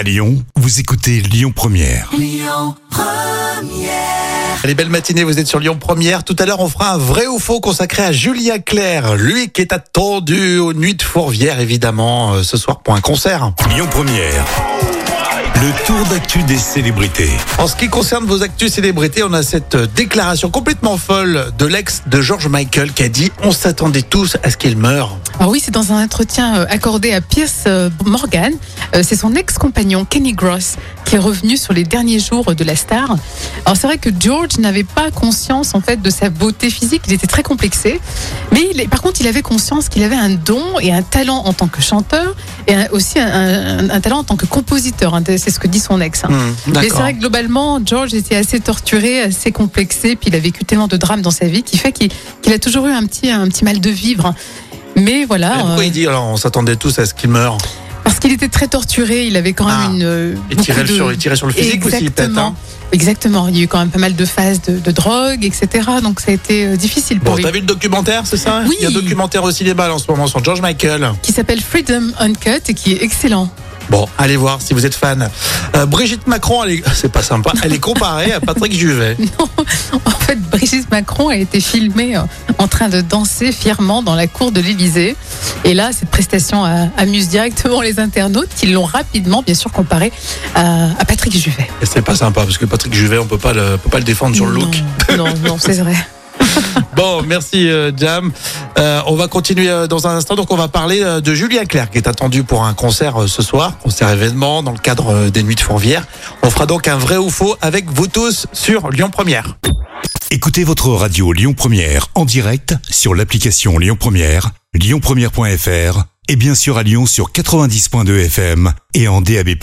À Lyon, vous écoutez Lyon Première. Allez, belle matinée, vous êtes sur Lyon Première. Tout à l'heure, on fera un vrai ou faux consacré à Julien Clerc, lui qui est attendu aux Nuits de Fourvière, évidemment, euh, ce soir pour un concert. Lyon Première. Le tour d'actu des célébrités. En ce qui concerne vos actus célébrités, on a cette euh, déclaration complètement folle de l'ex de George Michael qui a dit On s'attendait tous à ce qu'il meure. Alors oui, c'est dans un entretien euh, accordé à Pierce euh, Morgan. Euh, C'est son ex-compagnon Kenny Gross qui est revenu sur les derniers jours de la star. Alors c'est vrai que George n'avait pas conscience en fait de sa beauté physique. Il était très complexé, mais il par contre il avait conscience qu'il avait un don et un talent en tant que chanteur et aussi un, un- un talent en tant que compositeur. hein. C'est ce que dit son ex. hein. Hmm, Mais c'est vrai que globalement, George était assez torturé, assez complexé, puis il a vécu tellement de drames dans sa vie qui fait qu'il a toujours eu un petit, un petit mal de vivre. Mais voilà, Et Pourquoi euh, il dit alors on s'attendait tous à ce qu'il meure parce qu'il était très torturé, il avait quand même Ah. une. euh, tirait, de- sur, il tirait sur le physique aussi, peut-être. Exactement. hein Exactement. Il y a eu quand même pas mal de phases de, de drogue, etc. Donc ça a été euh, difficile pour Bon, lui. t'as vu le documentaire, c'est ça? Oui. Il y a un documentaire au cinéma en ce moment sur George Michael. Qui s'appelle Freedom Uncut et qui est excellent. Bon, allez voir si vous êtes fan. Euh, Brigitte Macron, elle est... c'est pas sympa, elle est comparée à Patrick Juvet. En fait, Brigitte Macron a été filmée euh, en train de danser fièrement dans la cour de l'Élysée. Et là, cette prestation a- amuse directement les internautes qui l'ont rapidement, bien sûr, comparé à, à Patrick Juvet. Et c'est pas sympa parce que Patrick Juvet, on peut pas le, peut pas le défendre sur le look. Non, non, non, c'est vrai. Bon, merci euh, Jam. Euh, on va continuer euh, dans un instant. Donc, on va parler euh, de Julien Clerc qui est attendu pour un concert euh, ce soir, concert événement dans le cadre euh, des Nuits de Fourvière. On fera donc un vrai ou faux avec vous tous sur Lyon Première. Écoutez votre radio Lyon Première en direct sur l'application Lyon Première, lyonpremière.fr et bien sûr à Lyon sur 90.2 FM et en DAB+.